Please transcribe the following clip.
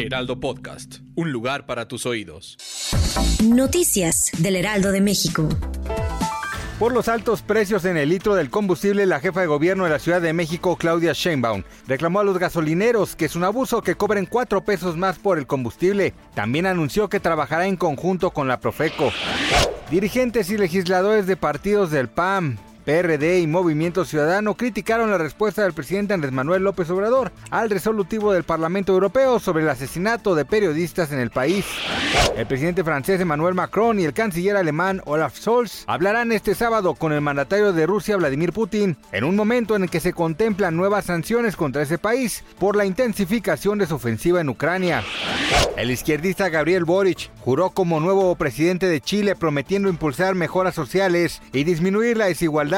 Heraldo Podcast, un lugar para tus oídos. Noticias del Heraldo de México. Por los altos precios en el litro del combustible, la jefa de gobierno de la Ciudad de México, Claudia Sheinbaum, reclamó a los gasolineros que es un abuso que cobren cuatro pesos más por el combustible. También anunció que trabajará en conjunto con la Profeco. Dirigentes y legisladores de partidos del PAM, PRD y Movimiento Ciudadano criticaron la respuesta del presidente Andrés Manuel López Obrador al resolutivo del Parlamento Europeo sobre el asesinato de periodistas en el país. El presidente francés Emmanuel Macron y el canciller alemán Olaf Scholz hablarán este sábado con el mandatario de Rusia Vladimir Putin en un momento en el que se contemplan nuevas sanciones contra ese país por la intensificación de su ofensiva en Ucrania. El izquierdista Gabriel Boric juró como nuevo presidente de Chile prometiendo impulsar mejoras sociales y disminuir la desigualdad